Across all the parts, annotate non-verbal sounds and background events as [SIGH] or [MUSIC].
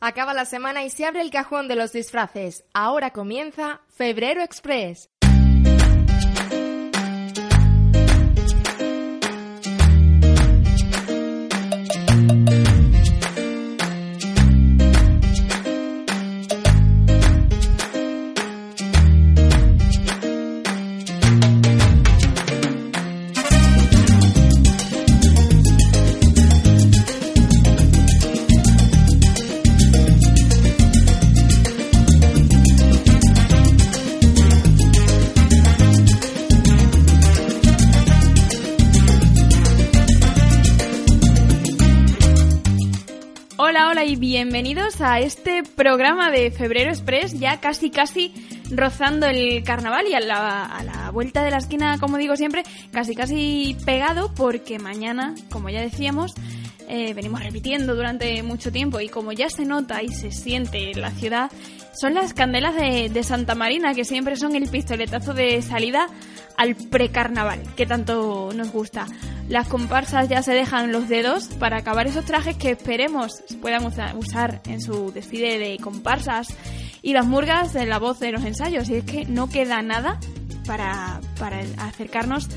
Acaba la semana y se abre el cajón de los disfraces. Ahora comienza Febrero Express. Este programa de Febrero Express, ya casi casi rozando el carnaval y a la, a la, vuelta de la esquina, como digo siempre, casi casi pegado porque mañana, como ya decíamos, eh, venimos repitiendo durante mucho tiempo y como ya se nota y se siente en la ciudad, son las candelas de, de Santa Marina que siempre son el pistoletazo de salida al precarnaval que tanto nos gusta. Las comparsas ya se dejan los dedos para acabar esos trajes que esperemos puedan usar en su desfile de comparsas y las murgas en la voz de los ensayos. Y es que no queda nada para, para acercarnos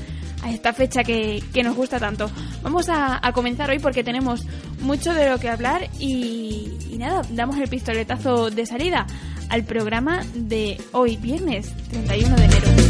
a esta fecha que, nos gusta tanto. Vamos a, comenzar hoy porque tenemos mucho de lo que hablar y, y nada, damos el pistoletazo de salida al programa de hoy, viernes 31 de enero.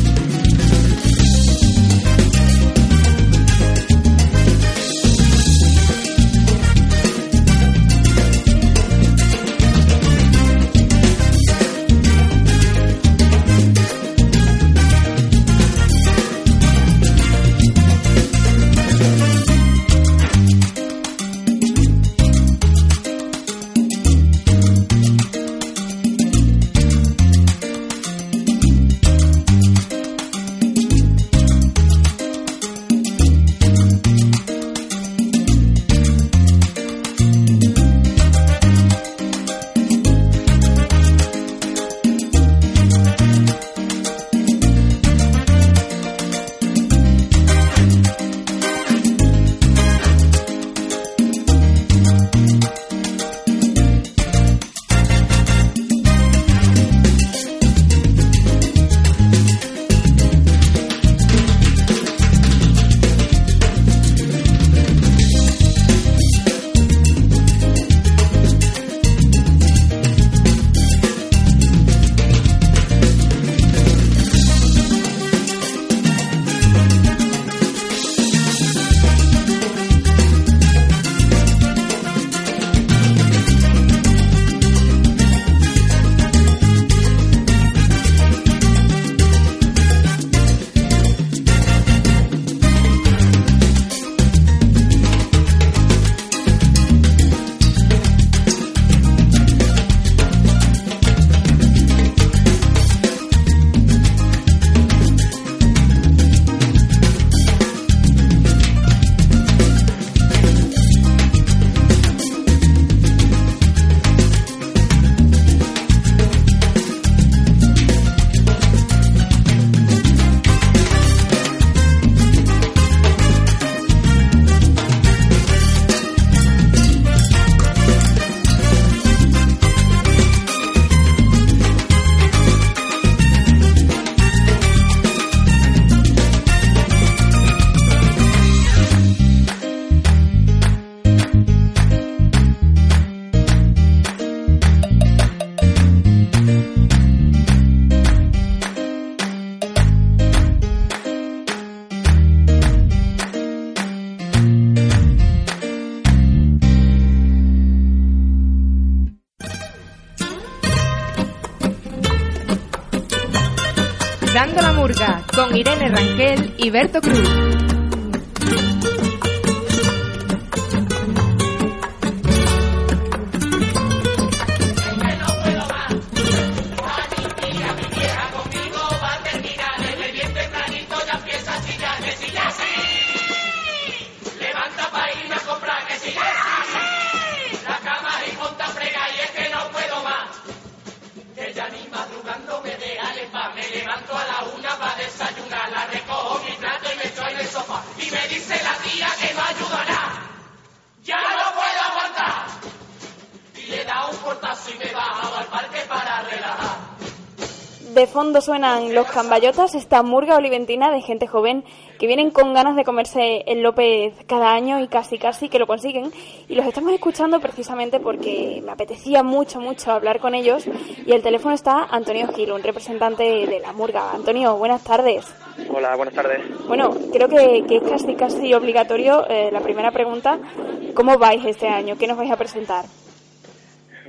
Con Irene Rangel y Berto Cruz. De fondo suenan los cambayotas, esta murga oliventina de gente joven que vienen con ganas de comerse el López cada año y casi casi que lo consiguen. Y los estamos escuchando precisamente porque me apetecía mucho, mucho hablar con ellos. Y el teléfono está Antonio Gil, un representante de la murga. Antonio, buenas tardes. Hola, buenas tardes. Bueno, creo que, que es casi, casi obligatorio eh, la primera pregunta. ¿Cómo vais este año? ¿Qué nos vais a presentar?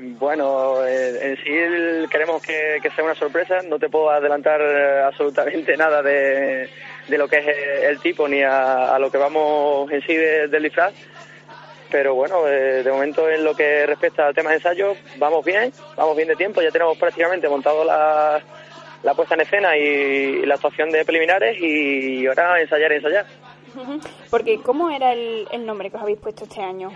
Bueno, eh, en sí queremos que, sea una sorpresa. No te puedo adelantar eh, absolutamente [LAUGHS] nada de, lo que es eh, el tipo ni a, lo que vamos en sí del disfraz. Pero bueno, de momento en lo que respecta al tema de ensayo, vamos bien, vamos bien de tiempo. Ya tenemos prácticamente montado la, puesta en escena y, la actuación de preliminares y ahora ensayar ensayar. [LAUGHS] Porque, ¿cómo era el nombre que os habéis puesto este año?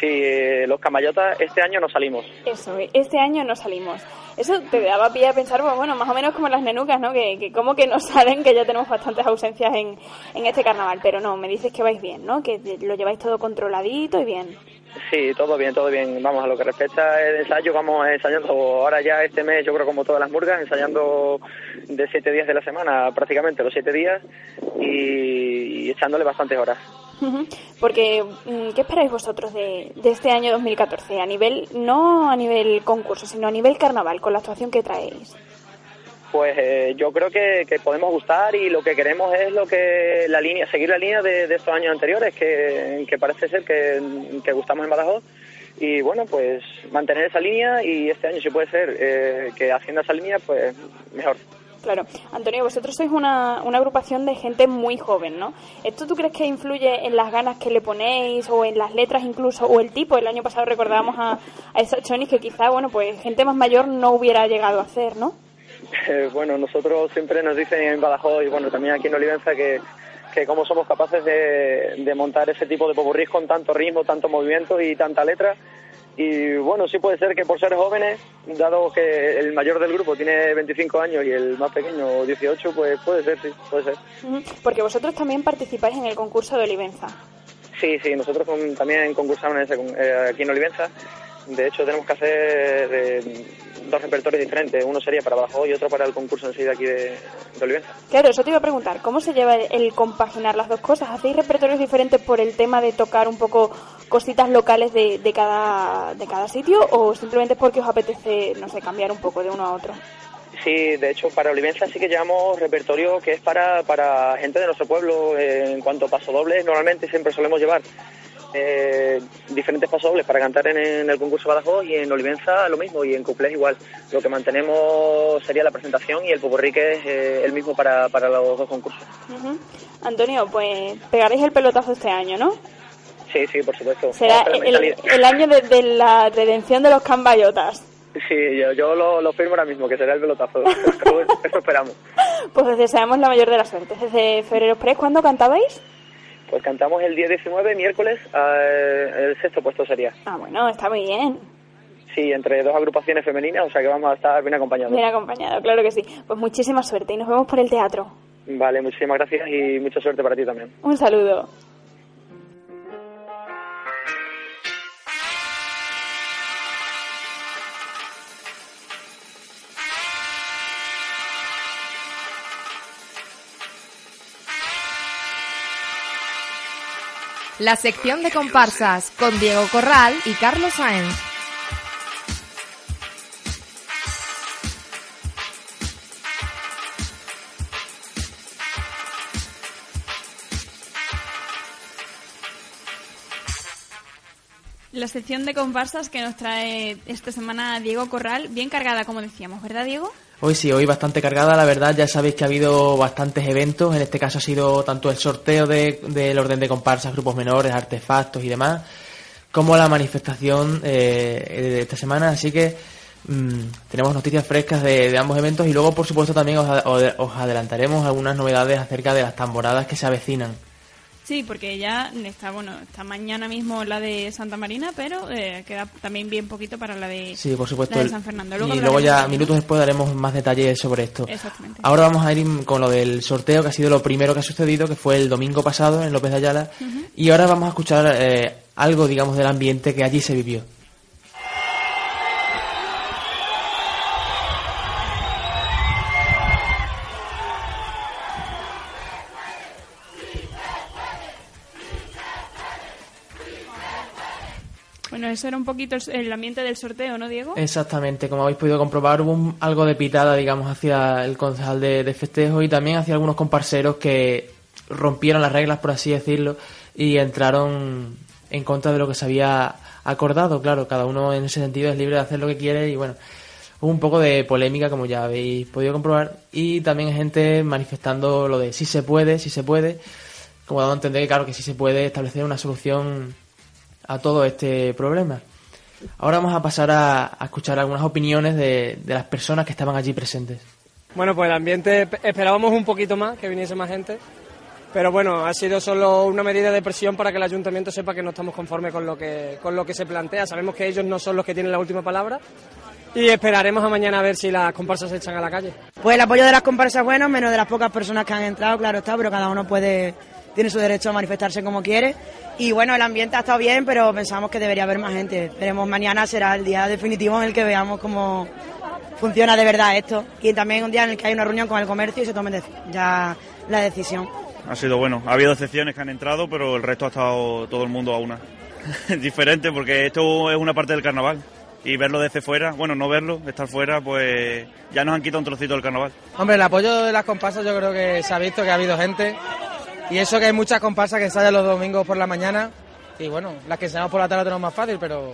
Sí, eh, los camayotas este año no salimos. Eso, este año no salimos. Eso te daba pie a pensar, pues, bueno, más o menos como las nenucas, ¿no? Que, que como que no [LAUGHS] salen, que ya tenemos bastantes ausencias en, en este carnaval. Pero no, me dices que vais bien, ¿no? Que lo lleváis todo controladito y bien. Sí, todo bien, todo bien. Vamos, a lo que respecta al ensayo, vamos ensayando ahora ya este mes, yo creo como todas las murgas, ensayando de siete días de la semana, prácticamente los siete días, y echándole bastantes horas. Porque, mm, ¿qué esperáis vosotros de, este año 2014? A nivel, no a nivel concurso, sino a nivel carnaval, con la actuación que traéis. Pues eh, yo creo que, podemos gustar y lo que queremos es lo que la línea, seguir la línea de, estos años anteriores, que, parece ser que, gustamos en Badajoz. Y bueno, pues mantener esa línea y este año, si puede ser, eh, que haciendo esa línea, pues mejor. Claro. Antonio, vosotros sois una, una agrupación de gente muy joven, ¿no? ¿Esto tú crees que influye en las ganas que le ponéis o en las letras incluso o el tipo? El año pasado recordábamos a, a esos chonis que quizá, bueno, pues gente más mayor no hubiera llegado a hacer, ¿no? Eh, bueno, nosotros siempre nos dicen en Badajoz y bueno, también aquí en Olivenza que, que cómo somos capaces de, de montar ese tipo de popurrís con tanto ritmo, tanto movimiento y tanta letra y bueno, sí puede ser que por ser jóvenes, dado que el mayor del grupo tiene 25 años y el más pequeño 18, pues puede ser, sí, puede ser. Porque vosotros también participáis en el concurso de Olivenza. Sí, sí, nosotros también concursamos en ese, eh, aquí en Olivenza. De hecho, tenemos que hacer eh, dos repertorios diferentes. Uno sería para abajo y otro para el concurso en sí de aquí de, de Olivenza. Claro, eso te iba a preguntar. ¿Cómo se lleva el compaginar las dos cosas? ¿Hacéis repertorios diferentes por el tema de tocar un poco cositas locales de, de, cada, de cada sitio o simplemente es porque os apetece, no sé, cambiar un poco de uno a otro? Sí, de hecho, para Olivenza sí que llevamos repertorio que es para, para gente de nuestro pueblo. en cuanto a paso doble, normalmente siempre solemos llevar eh, diferentes pasobles para cantar en, el concurso Badajoz y en Olivenza lo mismo y en Cuplés igual. Lo que mantenemos sería la presentación y el popurrí que es eh, el mismo para, para los dos concursos. Antonio, pues pegaréis el pelotazo este año, ¿no? Sí, sí, por supuesto. Será el, año de, la redención de los cambayotas. Sí, yo, yo lo, firmo ahora mismo, que será el pelotazo. Eso esperamos. [LAUGHS] Pues os deseamos la mayor de las suertes. Desde Febrero Express, ¿cuándo cantabais? Pues cantamos el día 19, miércoles, el sexto puesto sería. Ah, bueno, está muy bien. Sí, entre dos agrupaciones femeninas, o sea que vamos a estar bien acompañados. Bien acompañados, claro que sí. Pues muchísima suerte y nos vemos por el teatro. Vale, muchísimas gracias y mucha suerte para ti también. Un saludo. La sección de comparsas con Diego Corral y Carlos Sáenz. La sección de comparsas que nos trae esta semana Diego Corral, bien cargada, como decíamos, ¿verdad, Diego? Hoy sí, hoy bastante cargada, la verdad. Ya sabéis que ha habido bastantes eventos. En este caso ha sido tanto el sorteo del orden de comparsas, grupos menores, artefactos y demás, como la manifestación eh, de esta semana. Así que mm, tenemos noticias frescas de, ambos eventos y luego, por supuesto, también os, os adelantaremos algunas novedades acerca de las tamboradas que se avecinan. Sí, porque ya está, bueno, está mañana mismo la de Santa Marina, pero eh, queda también bien poquito para la de, sí, por supuesto, de San Fernando. y luego ya, minutos después, daremos más detalles sobre esto. Exactamente. Ahora vamos a ir con lo del sorteo, que ha sido lo primero que ha sucedido, que fue el domingo pasado en López de Ayala. Y ahora vamos a escuchar eh, algo, digamos, del ambiente que allí se vivió. Bueno, eso era un poquito el ambiente del sorteo, ¿no, Diego? Exactamente, como habéis podido comprobar, hubo algo de pitada, digamos, hacia el concejal de, de, festejo y también hacia algunos comparseros que rompieron las reglas, por así decirlo, y entraron en contra de lo que se había acordado. Claro, cada uno en ese sentido es libre de hacer lo que quiere y bueno, hubo un poco de polémica, como ya habéis podido comprobar, y también gente manifestando lo de si se puede, si se puede, como dando a entender que claro que sí se puede establecer una solución a todo este problema. Ahora vamos a pasar a, escuchar algunas opiniones de, de, las personas que estaban allí presentes. Bueno, pues el ambiente esperábamos un poquito más, que viniese más gente, pero bueno, ha sido solo una medida de presión para que el ayuntamiento sepa que no estamos conformes con lo que, con lo que se plantea. Sabemos que ellos no son los que tienen la última palabra y esperaremos a mañana a ver si las comparsas se echan a la calle. Pues el apoyo de las comparsas es bueno, menos de las pocas personas que han entrado, claro está, pero cada uno puede tiene su derecho a manifestarse como quiere. Y bueno, el ambiente ha estado bien, pero pensamos que debería haber más gente. Veremos mañana será el día definitivo en el que veamos cómo funciona de verdad esto. Y también un día en el que hay una reunión con el comercio y se tome ya la decisión ha sido bueno. Ha habido excepciones que han entrado, pero el resto ha estado todo el mundo a una. [LAUGHS] Diferente, porque esto es una parte del carnaval. Y verlo desde fuera, bueno, no verlo, estar fuera, pues ya nos han quitado un trocito del carnaval. Hombre, el apoyo de las comparsas yo creo que se ha visto que ha habido gente. Y eso que hay muchas comparsas que salen los domingos por la mañana. Y bueno, las que enseñamos por la tarde tenemos más fácil, pero,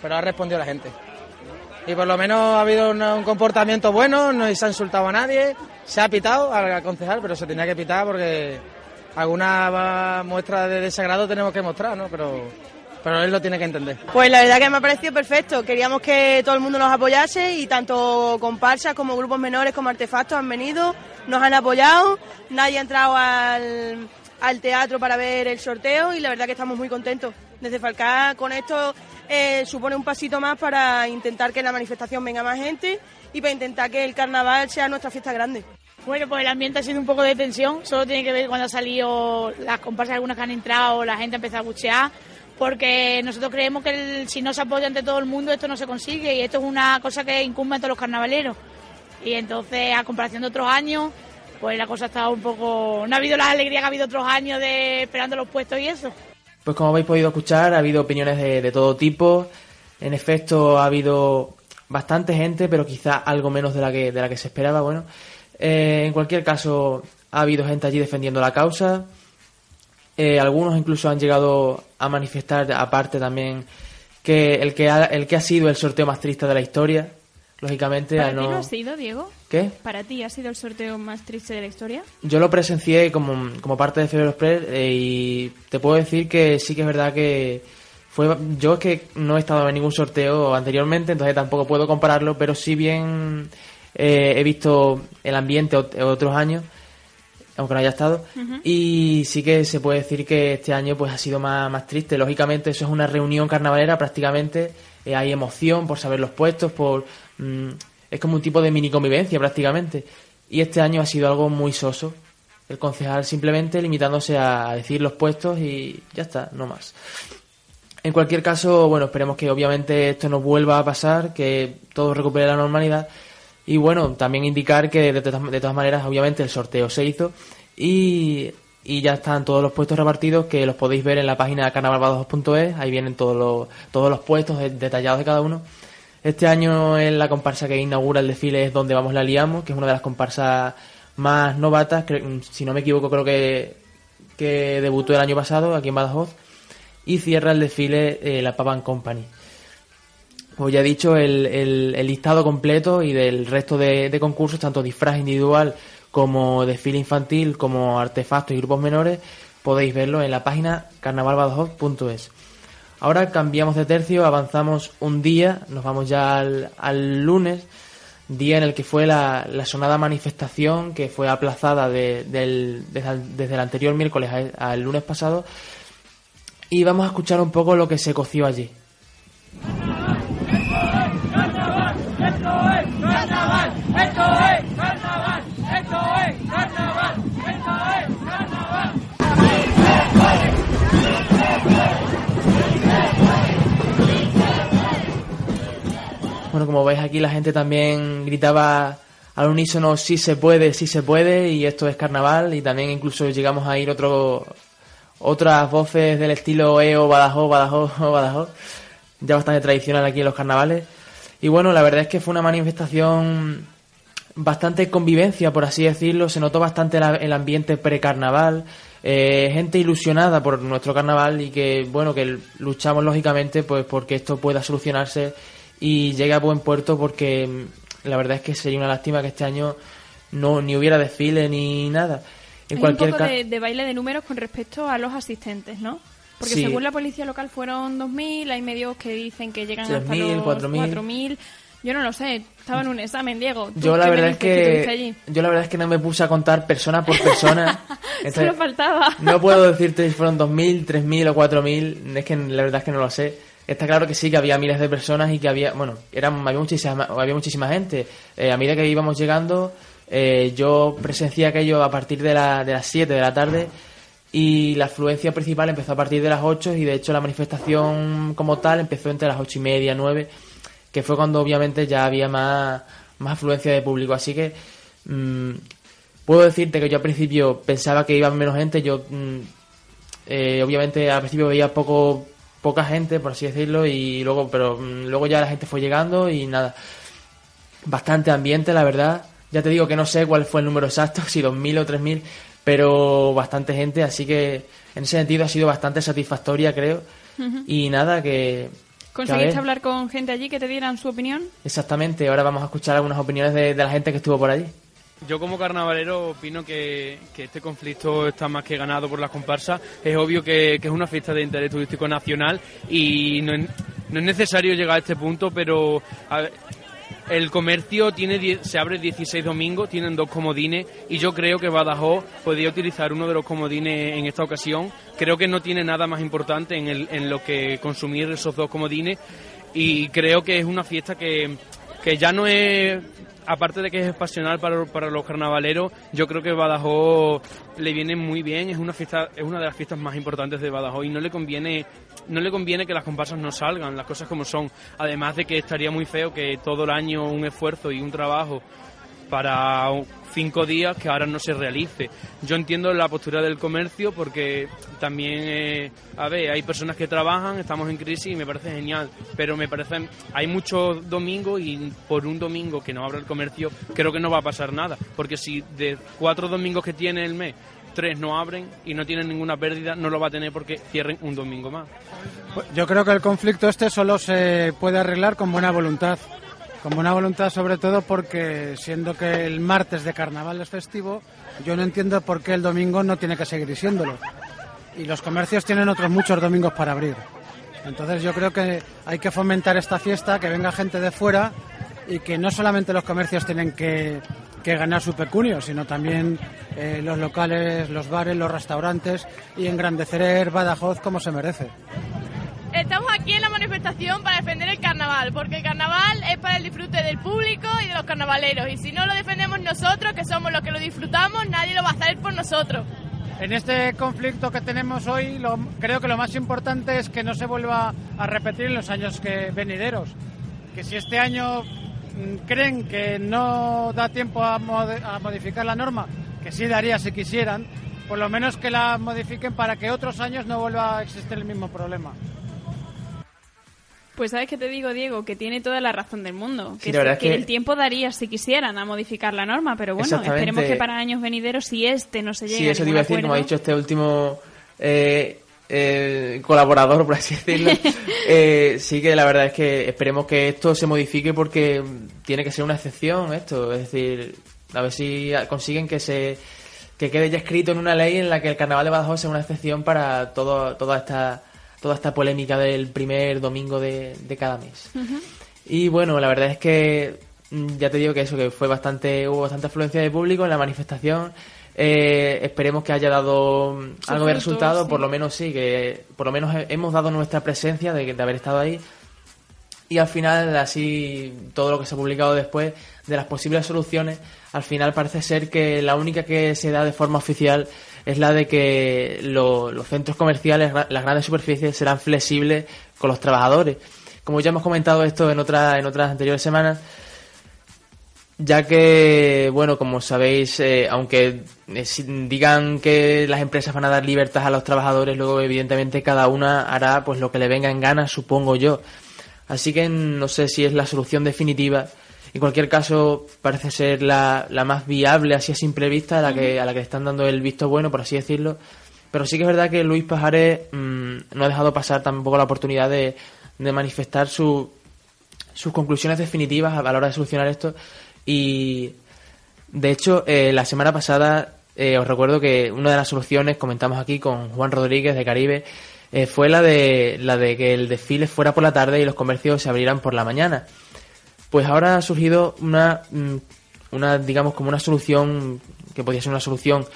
pero ha respondido la gente. Y por lo menos ha habido un, comportamiento bueno, no se ha insultado a nadie, se ha pitado al concejal, pero se tenía que pitar porque alguna muestra de desagrado tenemos que mostrar, ¿no? Pero, pero él lo tiene que entender. Pues la verdad que me ha parecido perfecto. Queríamos que todo el mundo nos apoyase y tanto comparsas como grupos menores como artefactos han venido, nos han apoyado, nadie ha entrado al, al teatro para ver el sorteo y la verdad que estamos muy contentos. Desde Falcán con esto eh, supone un pasito más para intentar que la manifestación venga más gente y para intentar que el carnaval sea nuestra fiesta grande. Bueno, pues el ambiente ha sido un poco de tensión, solo tiene que ver cuando han salido las comparsas algunas que han entrado, la gente ha empezado a buchear, porque nosotros creemos que si no se apoya ante todo el mundo esto no se consigue y esto es una cosa que incumbe a todos los carnavaleros. Y entonces, a comparación de otros años, pues la cosa estado un poco... No ha habido la alegría que ha habido otros años de esperando los puestos y eso. Pues como habéis podido escuchar, ha habido opiniones de, todo tipo. En efecto, ha habido bastante gente, pero quizá algo menos de la que, de la que se esperaba. Bueno, eh, en cualquier caso, ha habido gente allí defendiendo la causa. Eh, algunos incluso han llegado a manifestar, aparte también, que el que ha, el que ha sido el sorteo más triste de la historia, lógicamente. ¿Para ti no ha sido, Diego? ¿Qué? ¿Para ti ha sido el sorteo más triste de la historia? Yo lo presencié como, como parte de Febrero Express eh, y te puedo decir que sí que es verdad que fue yo es que no he estado en ningún sorteo anteriormente, entonces tampoco puedo compararlo, pero sí bien eh, he visto el ambiente otros años aunque no haya estado. Y sí que se puede decir que este año pues ha sido más, más triste. Lógicamente, eso es una reunión carnavalera prácticamente. Eh, hay emoción por saber los puestos, por mm, es como un tipo de mini convivencia prácticamente. Y este año ha sido algo muy soso. El concejal simplemente limitándose a decir los puestos y ya está, no más. En cualquier caso, bueno, esperemos que obviamente esto no vuelva a pasar, que todo recupere la normalidad. Y bueno, también indicar que de, todas maneras, obviamente, el sorteo se hizo y, y, ya están todos los puestos repartidos que los podéis ver en la página carnavalvados.es. Ahí vienen todos los, todos los puestos detallados de cada uno. Este año en la comparsa que inaugura el desfile es Donde Vamos La Liamos, que es una de las comparsas más novatas, si no me equivoco creo que, que debutó el año pasado aquí en Badajoz, y cierra el desfile eh, la Pavan Company. Pues ya he dicho, el, el, listado completo y del resto de, concursos, tanto disfraz individual como desfile infantil, como artefactos y grupos menores, podéis verlo en la página carnavalbadajoz.es. Ahora cambiamos de tercio, avanzamos un día, nos vamos ya al, lunes, día en el que fue la, sonada manifestación que fue aplazada desde, el anterior miércoles al lunes pasado y vamos a escuchar un poco lo que se coció allí. Bueno, como veis aquí la gente también gritaba al unísono sí se puede, sí se puede y esto es carnaval y también incluso llegamos a ir otro, otras voces del estilo EO, Badajoz, Badajoz, [LAUGHS] Badajoz. ya bastante tradicional aquí en los carnavales. Y bueno, la verdad es que fue una manifestación bastante convivencia, por así decirlo. Se notó bastante el ambiente precarnaval. Eh, gente ilusionada por nuestro carnaval y que, bueno, que luchamos lógicamente pues porque esto pueda solucionarse y llegue a buen puerto porque mm, la verdad es que sería una lástima que este año no ni hubiera desfile ni nada. En cualquier un poco de, baile de números con respecto a los asistentes, ¿no? Porque según la policía local fueron 2.000, hay medios que dicen que llegan hasta los 4.000. Yo no lo sé, estaba en un examen, Diego. Yo la verdad es que, yo la verdad es que no me puse a contar persona por persona. [LAUGHS] Solo faltaba. no puedo decirte si fueron 2.000, 3.000 o 4.000, es que la verdad es que no lo sé. Está claro que sí, que había miles de personas y que había, bueno, eran, había, muchísima, había muchísima gente. Eh, a medida que íbamos llegando, eh, yo presencié aquello a partir de, la, de las 7 de la tarde y la afluencia principal empezó a partir de las 8 y de hecho la manifestación como tal empezó entre las 8 y media, 9 que fue cuando obviamente ya había más, más afluencia de público. Así que mm, puedo decirte que yo al principio pensaba que iba menos gente, yo mm, eh, obviamente al principio veía poco poca gente, por así decirlo, y luego, pero mm, luego ya la gente fue llegando y nada, bastante ambiente, la verdad. Ya te digo que no sé cuál fue el número exacto, [LAUGHS] si 2.000 o 3.000, pero bastante gente, así que en ese sentido ha sido bastante satisfactoria, creo. Y nada, que ¿Conseguiste hablar con gente allí que te dieran su opinión? Exactamente, ahora vamos a escuchar algunas opiniones de, la gente que estuvo por allí. Yo como carnavalero opino que, este conflicto está más que ganado por las comparsas. Es obvio que, es una fiesta de interés turístico nacional y no es, necesario llegar a este punto, pero el comercio tiene se abre 16 domingos, tienen dos comodines y yo creo que Badajoz podría utilizar uno de los comodines en esta ocasión. Creo que no tiene nada más importante en, el, en lo que consumir esos dos comodines y creo que es una fiesta que, que ya no es aparte de que es pasional para, para, los carnavaleros, yo creo que Badajoz le viene muy bien, es una fiesta, es una de las fiestas más importantes de Badajoz y no le conviene no le conviene que las comparsas no salgan, las cosas como son. Además de que estaría muy feo que todo el año un esfuerzo y un trabajo para cinco días que ahora no se realice. Yo entiendo la postura del comercio porque también, eh, a ver, hay personas que trabajan, estamos en crisis y me parece genial, pero me parece, hay muchos domingos y por un domingo que no abra el comercio creo que no va a pasar nada, porque si de cuatro domingos que tiene el mes tres no abren y no tienen ninguna pérdida, no lo va a tener porque cierren un domingo más. Yo creo que el conflicto este solo se puede arreglar con buena voluntad. Con buena voluntad sobre todo porque siendo que el martes de carnaval es festivo, yo no entiendo por qué el domingo no tiene que seguir siéndolo. Y los comercios tienen otros muchos domingos para abrir. Entonces yo creo que hay que fomentar esta fiesta, que venga gente de fuera y que no solamente los comercios tienen que que ganar su pecunio, sino también eh, los locales, los bares, los restaurantes y engrandecer Badajoz como se merece. Estamos aquí en la manifestación para defender el carnaval, porque el carnaval es para el disfrute del público y de los carnavaleros, y si no lo defendemos nosotros, que somos los que lo disfrutamos, nadie lo va a hacer por nosotros. En este conflicto que tenemos hoy, creo que lo más importante es que no se vuelva a repetir en los años que venideros. Que si este año Mm, creen que no da tiempo a, modificar la norma, que sí daría si quisieran, por lo menos que la modifiquen para que otros años no vuelva a existir el mismo problema. Pues sabes que te digo, Diego, que tiene toda la razón del mundo. Que, que, el tiempo daría si quisieran a modificar la norma, pero bueno, esperemos que para años venideros, si este no se llegue sí, eso te iba a decir, como ha dicho este último eh, eh, colaborador, por así decirlo, [LAUGHS] eh, sí que la verdad es que esperemos que esto se modifique porque tiene que ser una excepción esto, es decir, a ver si consiguen que se que quede ya escrito en una ley en la que el carnaval de Badajoz sea una excepción para todo, toda esta toda esta polémica del primer domingo de, cada mes. Y bueno, la verdad es que mm, ya te digo que eso, que fue bastante, hubo bastante afluencia de público en la manifestación. Eh, esperemos que haya dado algo de resultado, por lo menos sí, que por lo menos hemos dado nuestra presencia de, de haber estado ahí. Y al final, así, todo lo que se ha publicado después de las posibles soluciones, al final parece ser que la única que se da de forma oficial es la de que los centros comerciales, las grandes superficies, serán flexibles con los trabajadores. Como ya hemos comentado esto en, otra, en otras anteriores semanas, ya que, bueno, como sabéis, eh, aunque eh, digan que las empresas van a dar libertad a los trabajadores, luego evidentemente cada una hará pues lo que le venga en gana, supongo yo. Así que no sé si es la solución definitiva. En cualquier caso, parece ser la, la más viable, así a simple vista, a la, que, a la que le están dando el visto bueno, por así decirlo. Pero sí que es verdad que Luis Pajares mm, no ha dejado pasar tampoco la oportunidad de, de manifestar su, sus conclusiones definitivas a la hora de solucionar esto. Y de hecho, eh, la semana pasada eh, os recuerdo que una de las soluciones, comentamos aquí con Juan Rodríguez de Caribe, eh, fue la de, la de que el desfile fuera por la tarde y los comercios se abrieran por la mañana. Pues ahora ha surgido una, mm, una digamos, como una solución, que podía ser una solución,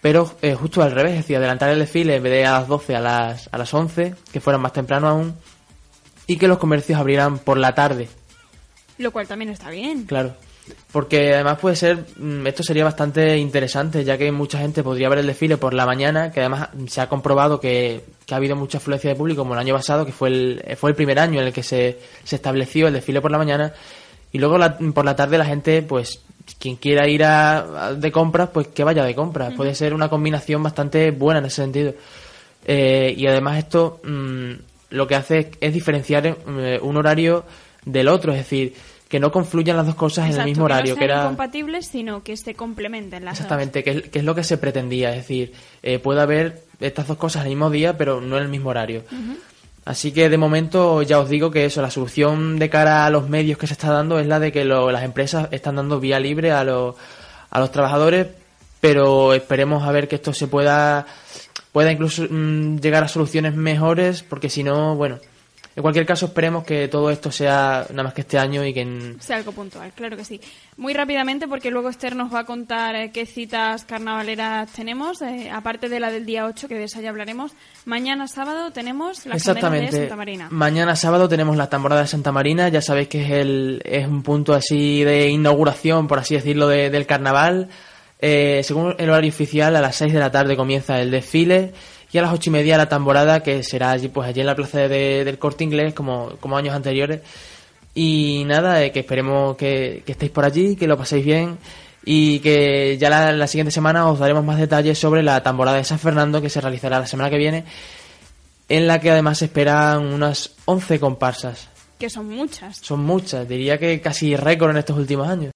pero eh, justo al revés, es decir, adelantar el desfile en vez de a las 12 a las, a las 11, que fueran más temprano aún, y que los comercios abrieran por la tarde. Lo cual también está bien. Claro. Porque además puede ser, mm, esto sería bastante interesante, ya que mucha gente podría ver el desfile por la mañana, que además se ha comprobado que, que ha habido mucha afluencia de público, como el año pasado, que fue el, fue el primer año en el que se, se estableció el desfile por la mañana, y luego la- por la tarde la gente, pues, quien quiera ir a, a- de compras, pues que vaya de compras. Puede ser una combinación bastante buena en ese sentido. Eh, y además esto mm, lo que hace es, es diferenciar eh, un horario del otro, es decir, que no confluyan las dos cosas en el mismo horario, que no sean era incompatibles, sino que se complementen las dos. exactamente, que es, que es lo que se pretendía, es decir, eh, puede haber estas dos cosas el mismo día, pero no en el mismo horario. Así que de momento ya os digo que eso, la solución de cara a los medios que se está dando es la de que lo- las empresas están dando vía libre a, los a los trabajadores, pero esperemos a ver que esto se pueda, pueda incluso mm, llegar a soluciones mejores, porque si no, bueno, en cualquier caso esperemos que todo esto sea nada más que este año y que en- Sea algo puntual, claro que sí. Muy rápidamente, porque luego Esther nos va a contar eh, qué citas carnavaleras tenemos, eh, aparte de la del día 8, que de esa ya hablaremos. Mañana sábado tenemos la candela de Exactamente. Santa Marina. Mañana sábado tenemos la temporada de Santa Marina. Ya sabéis que es, el, es un punto así de inauguración, por así decirlo, de- del carnaval. Eh, según el horario oficial, a las 6 de la tarde comienza el desfile y a las ocho y media la tamborada, que será allí, pues allí en la plaza de- del Corte Inglés, como, como años anteriores. Y nada, eh, que esperemos que, que estéis por allí, que lo paséis bien y que ya la, la siguiente semana os daremos más detalles sobre la tamborada de San Fernando que se realizará la semana que viene en la que además se esperan unas 11 comparsas. Que son muchas. Son muchas, diría que casi récord en estos últimos años.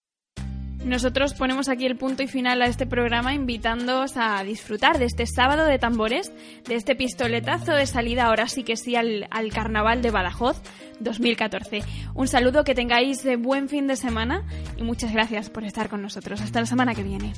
Nosotros ponemos aquí el punto y final a este programa invitándoos a disfrutar de este sábado de tambores, de este pistoletazo de salida ahora sí que sí al, al Carnaval de Badajoz 2014. Un saludo, que tengáis de buen fin de semana y muchas gracias por estar con nosotros. Hasta la semana que viene.